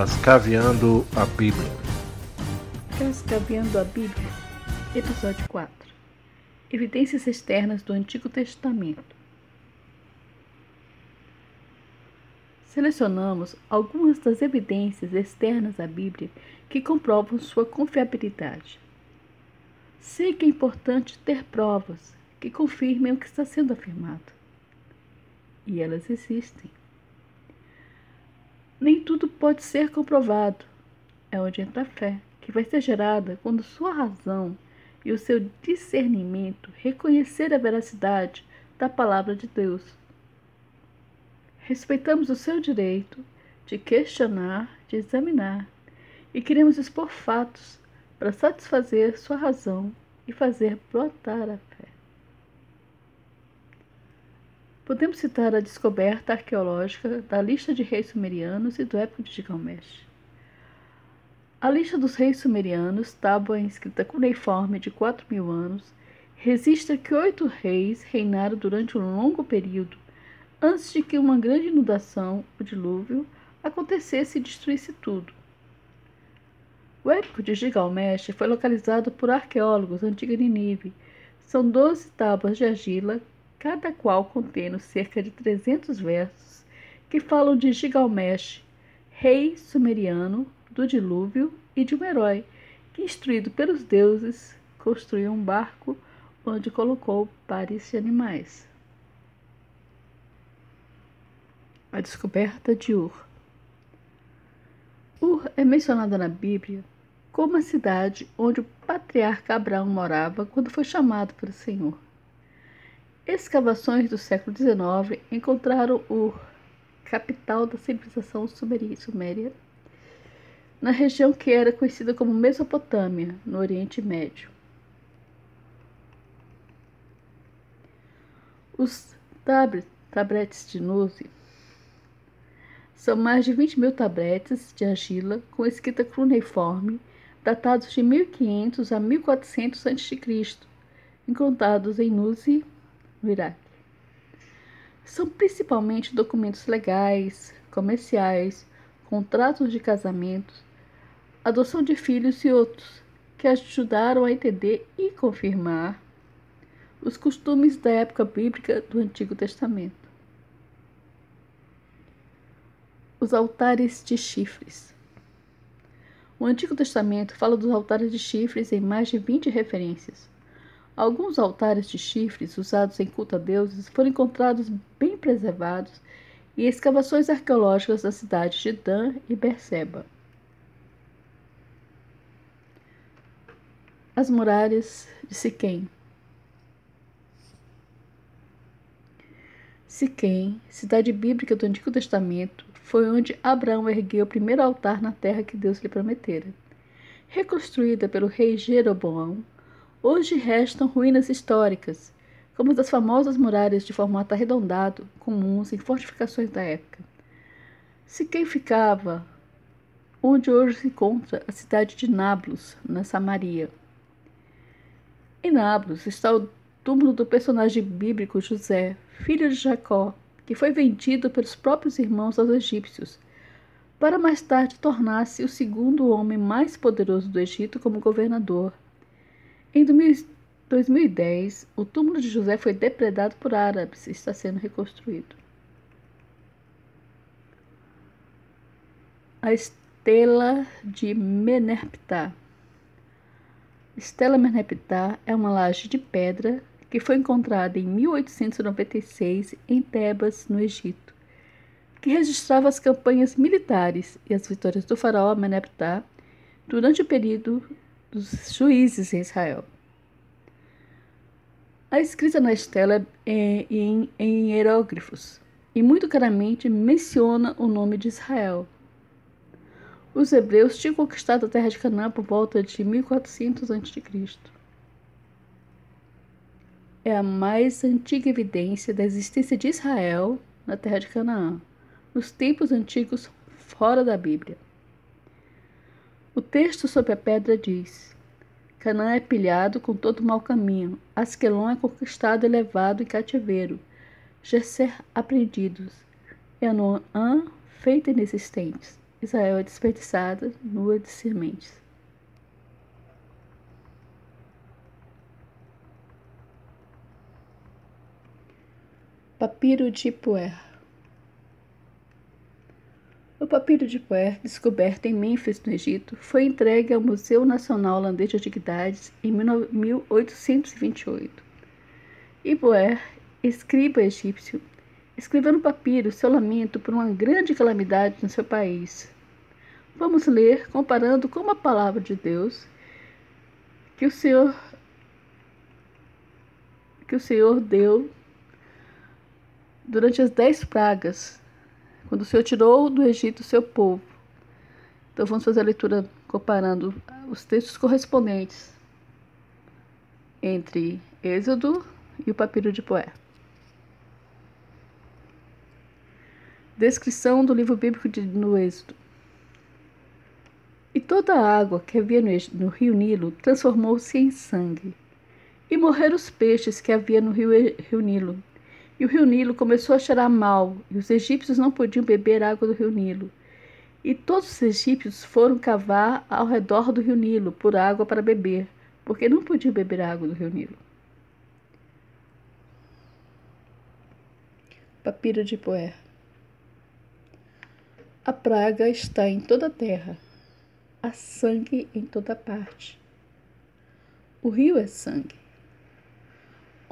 Cascaveando a Bíblia. Cascaveando a Bíblia, Episódio 4 Evidências externas do Antigo Testamento. Selecionamos algumas das evidências externas à Bíblia que comprovam sua confiabilidade. Sei que é importante ter provas que confirmem o que está sendo afirmado. E elas existem. Nem tudo pode ser comprovado. É onde entra a fé, que vai ser gerada quando sua razão e o seu discernimento reconhecer a veracidade da palavra de Deus. Respeitamos o seu direito de questionar, de examinar, e queremos expor fatos para satisfazer sua razão e fazer brotar a fé. Podemos citar a descoberta arqueológica da lista de reis sumerianos e do época de Gilgamesh. A lista dos reis sumerianos, tábua inscrita cuneiforme de 4 mil anos, registra que oito reis reinaram durante um longo período antes de que uma grande inundação, o dilúvio, acontecesse e destruísse tudo. O épico de Gilgamesh foi localizado por arqueólogos antiga Nínive. São doze tábuas de argila cada qual contendo cerca de 300 versos que falam de Gilgamesh, rei sumeriano do dilúvio e de um herói que, instruído pelos deuses, construiu um barco onde colocou pares de animais. A descoberta de Ur. Ur é mencionada na Bíblia como a cidade onde o patriarca Abraão morava quando foi chamado pelo Senhor. Escavações do século XIX encontraram Ur, capital da civilização suméria, na região que era conhecida como Mesopotâmia, no Oriente Médio. Os tabletes de Nuzi são mais de 20 mil tabletes de argila com escrita cuneiforme, datados de 1500 a 1400 a.C., encontrados em Nuzi, no Iraque. São principalmente documentos legais, comerciais, contratos de casamento, adoção de filhos e outros que ajudaram a entender e confirmar os costumes da época bíblica do Antigo Testamento. Os altares de chifres. O Antigo Testamento fala dos altares de chifres em mais de 20 referências. Alguns altares de chifres usados em culto a deuses foram encontrados bem preservados em escavações arqueológicas das cidades de Dan e Berseba. As muralhas de Siquém. Siquém, cidade bíblica do Antigo Testamento, foi onde Abraão ergueu o primeiro altar na terra que Deus lhe prometera. Reconstruída pelo rei Jeroboão, Hoje restam ruínas históricas, como as das famosas muralhas de formato arredondado, comuns em fortificações da época. Se quem ficava onde hoje se encontra a cidade de Nablus, na Samaria. Em Nablus está o túmulo do personagem bíblico José, filho de Jacó, que foi vendido pelos próprios irmãos aos egípcios, para mais tarde tornar-se o segundo homem mais poderoso do Egito como governador em 2010, o túmulo de José foi depredado por árabes e está sendo reconstruído. A estela de Meneptah. Estela Meneptah é uma laje de pedra que foi encontrada em 1896 em Tebas, no Egito, que registrava as campanhas militares e as vitórias do faraó Meneptah durante o período dos juízes em Israel. A escrita na estela é em, em hieróglifos e muito claramente menciona o nome de Israel. Os hebreus tinham conquistado a terra de Canaã por volta de 1400 a.C. É a mais antiga evidência da existência de Israel na terra de Canaã, nos tempos antigos fora da Bíblia. O texto sobre a pedra diz: Canaã é pilhado com todo mau caminho, Asquelon é conquistado e em cativeiro, Gesser apreendidos, Enoã feita inexistentes. Israel é desperdiçada, nua de sementes. Papiro de Puer O papiro de Puer, descoberto em Mênfis, no Egito, foi entregue ao Museu Nacional Holandês de Antiguidades em 1828. E Puer, escriba egípcio, escreveu no papiro seu lamento por uma grande calamidade no seu país. Vamos ler comparando com a palavra de Deus que o Senhor que o Senhor deu durante as dez pragas, quando o Senhor tirou do Egito o seu povo. Então vamos fazer a leitura comparando os textos correspondentes entre Êxodo e o papiro de Poé. Descrição do livro bíblico de, no Êxodo. E toda a água que havia no, no rio Nilo transformou-se em sangue, e morreram os peixes que havia no rio, rio Nilo, e o rio Nilo começou a cheirar mal, e os egípcios não podiam beber água do rio Nilo. E todos os egípcios foram cavar ao redor do rio Nilo por água para beber, porque não podiam beber água do rio Nilo. Papiro de Poer A praga está em toda a terra, há sangue em toda parte. O rio é sangue.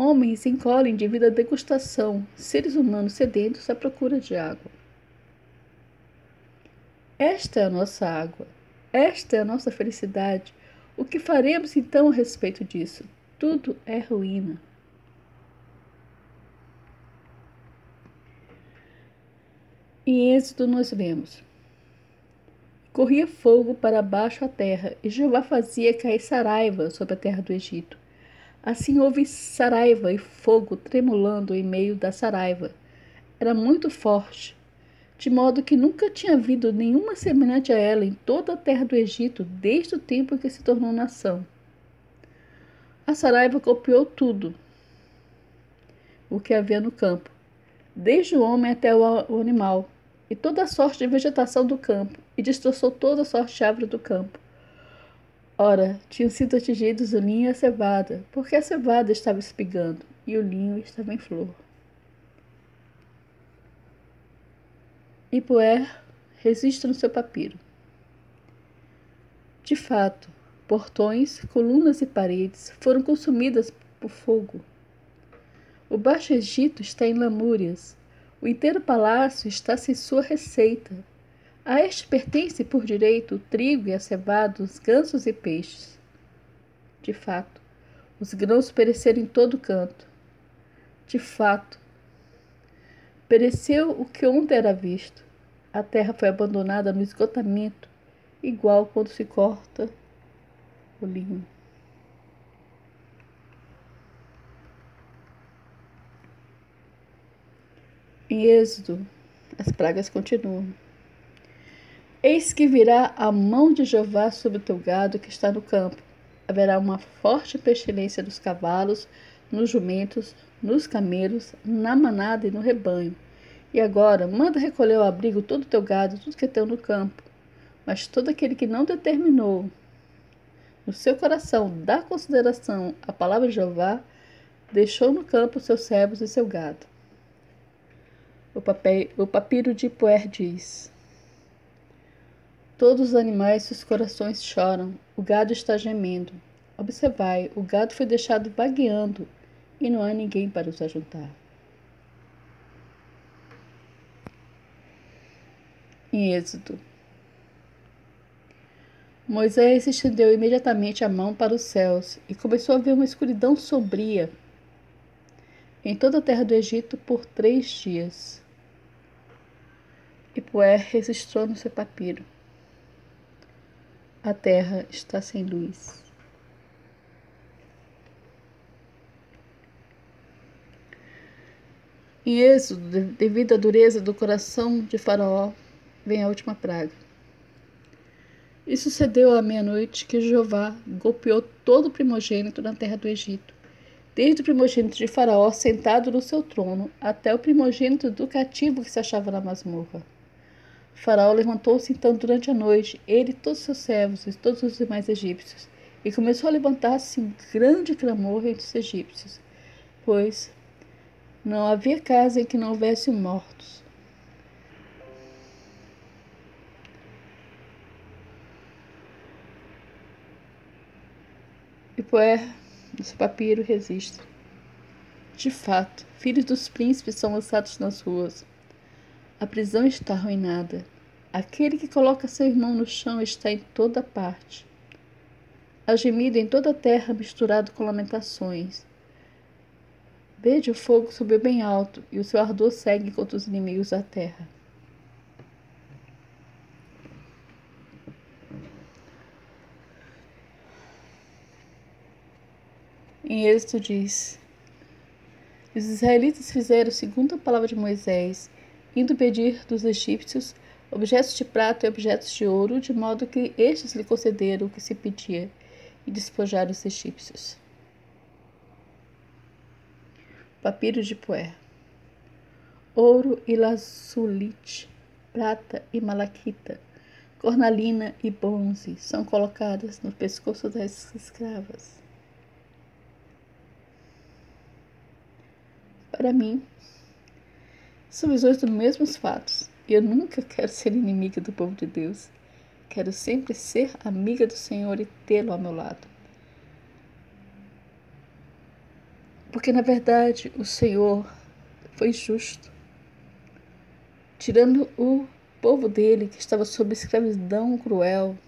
Homens encolhem devido à degustação, seres humanos sedentos à procura de água. Esta é a nossa água, esta é a nossa felicidade. O que faremos então a respeito disso? Tudo é ruína. Em Êxodo nós vemos: Corria fogo para baixo a terra, e Jeová fazia cair saraiva sobre a terra do Egito. Assim houve saraiva e fogo tremulando em meio da saraiva. Era muito forte, de modo que nunca tinha havido nenhuma semelhante a ela em toda a terra do Egito, desde o tempo em que se tornou nação. A saraiva copiou tudo o que havia no campo, desde o homem até o animal, e toda a sorte de vegetação do campo, e destroçou toda a sorte de árvore do campo. Ora, tinham sido atingidos o linho e a cevada, porque a cevada estava espigando e o linho estava em flor. Ipuer resiste no seu papiro. De fato, portões, colunas e paredes foram consumidas por fogo. O Baixo Egito está em lamúrias, o inteiro palácio está sem sua receita, a este pertence por direito o trigo e a cevada, os gansos e peixes. De fato, os grãos pereceram em todo canto. De fato, pereceu o que ontem era visto. A terra foi abandonada no esgotamento, igual quando se corta o linho. Em Êxodo, as pragas continuam. Eis que virá a mão de Jeová sobre o teu gado que está no campo. Haverá uma forte pestilência nos cavalos, nos jumentos, nos camelos, na manada e no rebanho. E agora, manda recolher ao abrigo todo o teu gado, tudo que é no campo. Mas todo aquele que não determinou no seu coração dar consideração à palavra de Jeová, deixou no campo seus servos e seu gado. O, papel, o papiro de Poer diz: Todos os animais seus corações choram, o gado está gemendo. Observai, o gado foi deixado vagueando e não há ninguém para os ajuntar. Em Êxodo. Moisés estendeu imediatamente a mão para os céus e começou a ver uma escuridão sombria em toda a terra do Egito por três dias. E Puer registrou no seu papiro. A terra está sem luz. Em Êxodo, devido à dureza do coração de Faraó, vem a última praga. E sucedeu à meia-noite que Jeová golpeou todo o primogênito na terra do Egito, desde o primogênito de Faraó sentado no seu trono até o primogênito do cativo que se achava na masmorra. Faraó levantou-se então durante a noite, ele e todos os seus servos e todos os demais egípcios, e começou a levantar-se um grande clamor entre os egípcios, pois não havia casa em que não houvesse mortos. E Poer, seu papiro, resiste. De fato, filhos dos príncipes são lançados nas ruas. A prisão está arruinada. Aquele que coloca seu irmão no chão está em toda parte. Há gemido em toda a terra misturado com lamentações. Veja o fogo subiu bem alto e o seu ardor segue contra os inimigos da terra. Em Êxodo diz: Os israelitas fizeram segundo a palavra de Moisés, indo pedir dos egípcios objetos de prata e objetos de ouro, de modo que estes lhe concederam o que se pedia e despojaram os egípcios. Papiro de Poé Ouro e lazulite, prata e malaquita, cornalina e bronze são colocadas no pescoço das escravas. Para mim, são visões dos mesmos fatos. E eu nunca quero ser inimiga do povo de Deus. Quero sempre ser amiga do Senhor e tê-lo ao meu lado. Porque, na verdade, o Senhor foi justo, tirando o povo dele que estava sob escravidão cruel,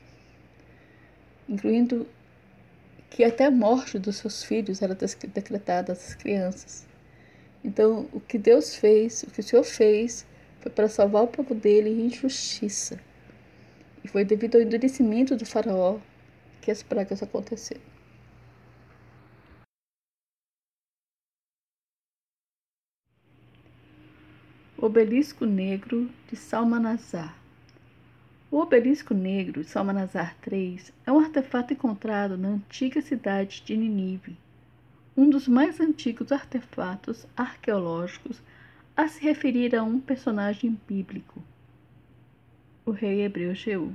incluindo que até a morte dos seus filhos era decretada às crianças. Então, o que Deus fez, o que o Senhor fez, foi para salvar o povo dele em injustiça. E foi devido ao endurecimento do faraó que as pragas aconteceram. Obelisco Negro de Salmanazar O obelisco negro de Salmanazar III é um artefato encontrado na antiga cidade de Ninive, um dos mais antigos artefatos arqueológicos a se referir a um personagem bíblico, o rei hebreu Jeú.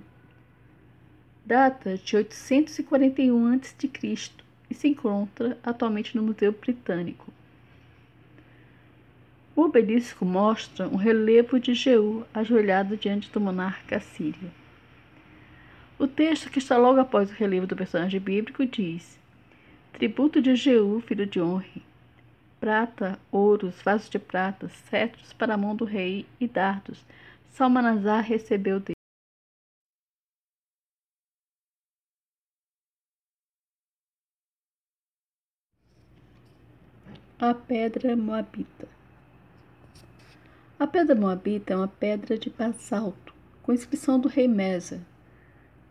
Data de 841 a.C. e se encontra atualmente no Museu Britânico. O obelisco mostra um relevo de Jeú ajoelhado diante do monarca assírio. O texto que está logo após o relevo do personagem bíblico diz: Tributo de Jeú, filho de Honre, prata, ouros, vasos de prata, cetros para a mão do rei e dardos. Salmanazar recebeu dele. A pedra moabita. A pedra moabita é uma pedra de basalto com inscrição do rei Mesa,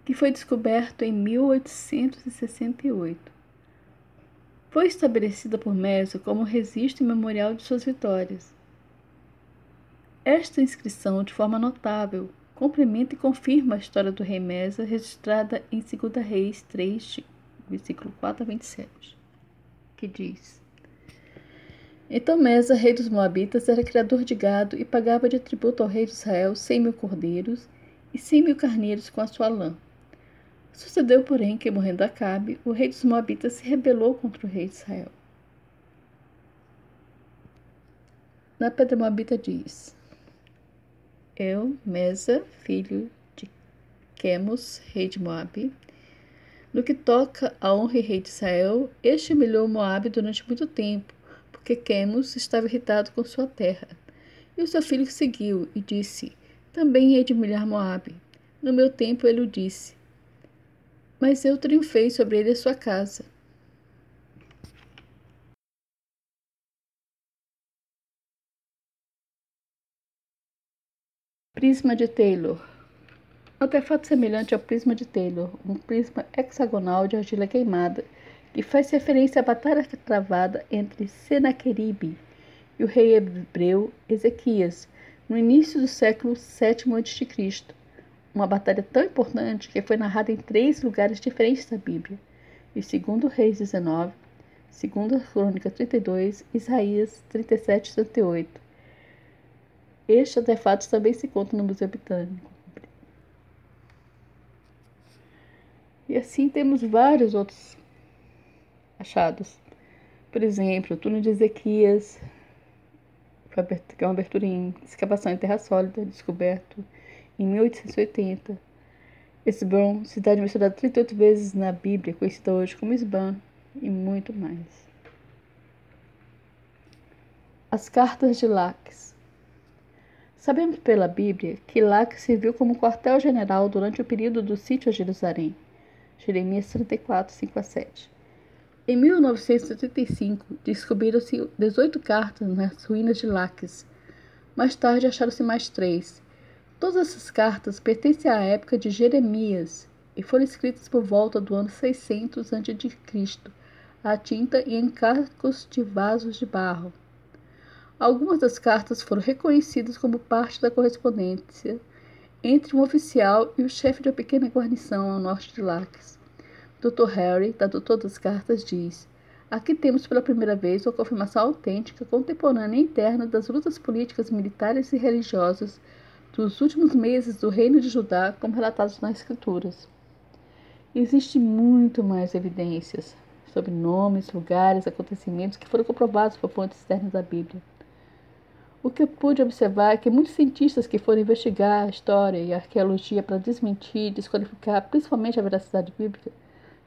que foi descoberto em 1868 foi estabelecida por Mésio como registro memorial de suas vitórias. Esta inscrição, de forma notável, complementa e confirma a história do rei Mesa registrada em 2 Reis 3, versículo 4 a 27, que diz: Então Mesa, rei dos Moabitas, era criador de gado e pagava de tributo ao rei de Israel cem mil cordeiros e cem mil carneiros com a sua lã. Sucedeu, porém, que, morrendo Acabe, o rei dos Moabitas se rebelou contra o rei de Israel. Na pedra Moabita diz: Eu, Mesa, filho de Quemos, rei de Moabe, no que toca a honra e rei de Israel, este humilhou Moabe durante muito tempo, porque Quemos estava irritado com sua terra. E o seu filho seguiu e disse: Também hei de humilhar Moabe. No meu tempo ele o disse: mas eu triunfei sobre ele e sua casa. Prisma de Taylor Artefato semelhante ao prisma de Taylor, um prisma hexagonal de argila queimada, que faz referência à batalha travada entre Senaqueribe e o rei hebreu Ezequias, no início do século VII a.C., uma batalha tão importante que foi narrada em três lugares diferentes da Bíblia, em 2 Reis 19, 2 Crônica 32 e Isaías 37 e 38. Este artefato também se conta no Museu Britânico. E assim temos vários outros achados. Por exemplo, o túnel de Ezequias, que é uma abertura em escavação em terra sólida, descoberto em 1880. Esbron, cidade mencionada 38 vezes na Bíblia, conhecida hoje como Esban, e muito mais. As cartas de Laques. Sabemos pela Bíblia que Laques serviu como quartel-general durante o período do sítio a Jerusalém. Jeremias 34, 5 a 7. Em 1975, descobriram-se 18 cartas nas ruínas de Laques. Mais tarde acharam-se mais três. Todas essas cartas pertencem à época de Jeremias e foram escritas por volta do ano 600 a.C., à tinta e em cascos de vasos de barro. Algumas das cartas foram reconhecidas como parte da correspondência entre um oficial e o chefe de uma pequena guarnição ao norte de Laques. Dr. Harry, tradutor das cartas, diz: Aqui temos pela primeira vez uma confirmação autêntica, contemporânea e interna das lutas políticas, militares e religiosas dos últimos meses do Reino de Judá, como relatados nas Escrituras. Existe muito mais evidências sobre nomes, lugares, acontecimentos que foram comprovados por fontes externas da Bíblia. O que eu pude observar é que muitos cientistas que foram investigar a história e a arqueologia para desmentir e desqualificar principalmente a veracidade bíblica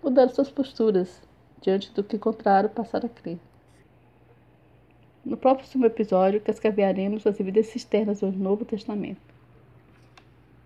mudaram suas posturas diante do que encontraram passaram a crer. No próximo episódio, cascavearemos as evidências externas do Novo Testamento.